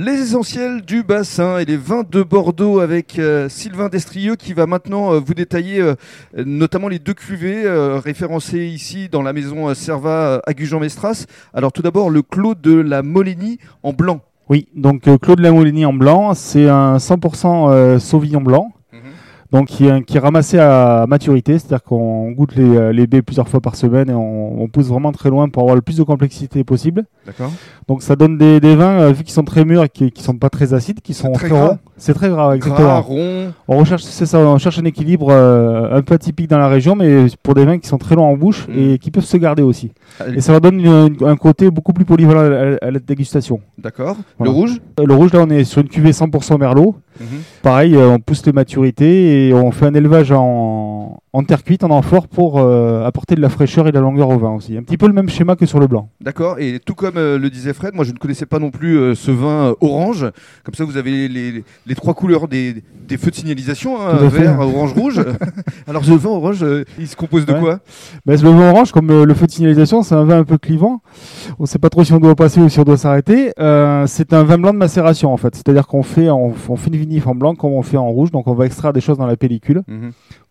Les essentiels du bassin et les vins de Bordeaux avec euh, Sylvain Destrieux qui va maintenant euh, vous détailler euh, notamment les deux cuvées référencées ici dans la maison Serva à Gujan-Mestras. Alors tout d'abord le Clos de la Molénie en blanc. Oui, donc euh, Claude Lamoligny en blanc, c'est un 100% euh, Sauvignon blanc, donc qui est, qui est ramassé à maturité, c'est-à-dire qu'on goûte les, euh, les baies plusieurs fois par semaine et on, on pousse vraiment très loin pour avoir le plus de complexité possible. D'accord. Donc ça donne des, des vins, euh, vu qu'ils sont très mûrs et qui, qui sont pas très acides, qui sont très très gras. ronds. C'est très gras, Gras, exactement. rond. On recherche, c'est ça, on cherche un équilibre euh, un peu atypique dans la région, mais pour des vins qui sont très longs en bouche Mm. et qui peuvent se garder aussi. Allez, Et ça leur donne une- une- un côté beaucoup plus polyvalent à la, à la dégustation. D'accord. Voilà. Le rouge. Euh, Le rouge, là, on est sur une cuvée 100% merlot. Mhm. Pareil, euh, on pousse les maturités et on fait un élevage en, en terre cuite, en amphore, pour euh, apporter de la fraîcheur et de la longueur au vin aussi. Un petit peu le même schéma que sur le blanc. D'accord. Et tout comme euh, le disait Fred, moi je ne connaissais pas non plus euh, ce vin orange. Comme ça, vous avez les, les- les trois couleurs des, des feux de signalisation, hein, vert, orange, rouge. Alors ce vin orange, il se compose de Ouais. quoi? Ben, le vin orange, comme le feu de signalisation, c'est un vin un peu clivant. On ne sait pas trop si on doit passer ou si on doit s'arrêter. C'est un vin blanc de macération en fait. C'est-à-dire qu'on fait, on, on fait une vinif en blanc comme on fait en rouge. Donc on va extraire des choses dans la pellicule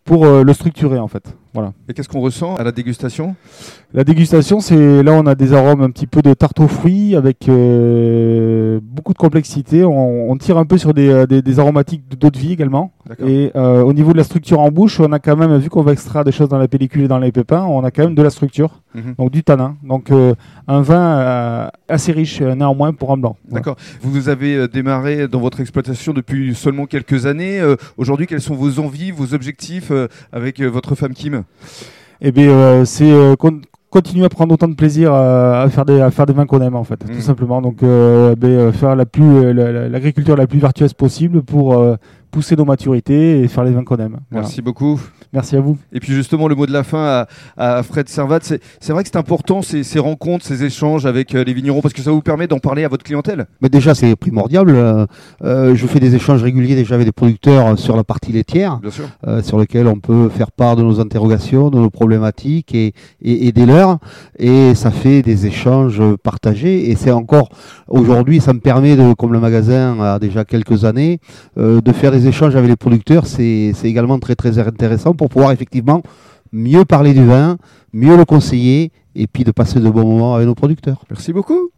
pour euh, le structurer en fait. Voilà. Et qu'est-ce qu'on ressent à la dégustation? La dégustation, c'est là on a des arômes un petit peu de tarte aux fruits avec euh, beaucoup de complexité. On, on tire un peu sur des, euh, des, des aromatiques d'eau de vie également. Et euh, au niveau de la structure en bouche, on a quand même, vu qu'on va extraire des choses dans la pellicule et dans les pépins, on a quand même de la structure, Mhm. donc du tanin. Donc euh, un vin euh, assez riche euh, néanmoins pour un blanc. Voilà. D'accord. Vous avez démarré dans votre exploitation depuis seulement quelques années. Aujourd'hui, quelles sont vos envies, vos objectifs avec votre femme Kim? Eh bien, c'est con- continuer à prendre autant de plaisir à faire des à faire des vins qu'on aime en fait, Mhm. tout simplement. Donc, euh, euh, faire la plus la- la- l'agriculture la plus vertueuse possible pour euh, pousser nos maturités et faire les vins qu'on aime. Voilà. Merci beaucoup. Merci à vous. Et puis justement, le mot de la fin à, à Fred Servat, c'est c'est vrai que c'est important ces, ces rencontres, ces échanges avec euh, les vignerons parce que ça vous permet d'en parler à votre clientèle. Mais déjà, c'est primordial. Euh, euh, je fais des échanges réguliers déjà avec des producteurs sur la partie laitière, Bien sûr. euh, sur lesquels on peut faire part de nos interrogations, de nos problématiques et, et, et des leurs. Et ça fait des échanges partagés. Et c'est encore aujourd'hui, ça me permet, de, comme le magasin a déjà quelques années, euh, de faire des échanges avec les producteurs. C'est c'est également très très intéressant pour pouvoir effectivement mieux parler du vin, mieux le conseiller et puis de passer de bons moments avec nos producteurs. Merci beaucoup.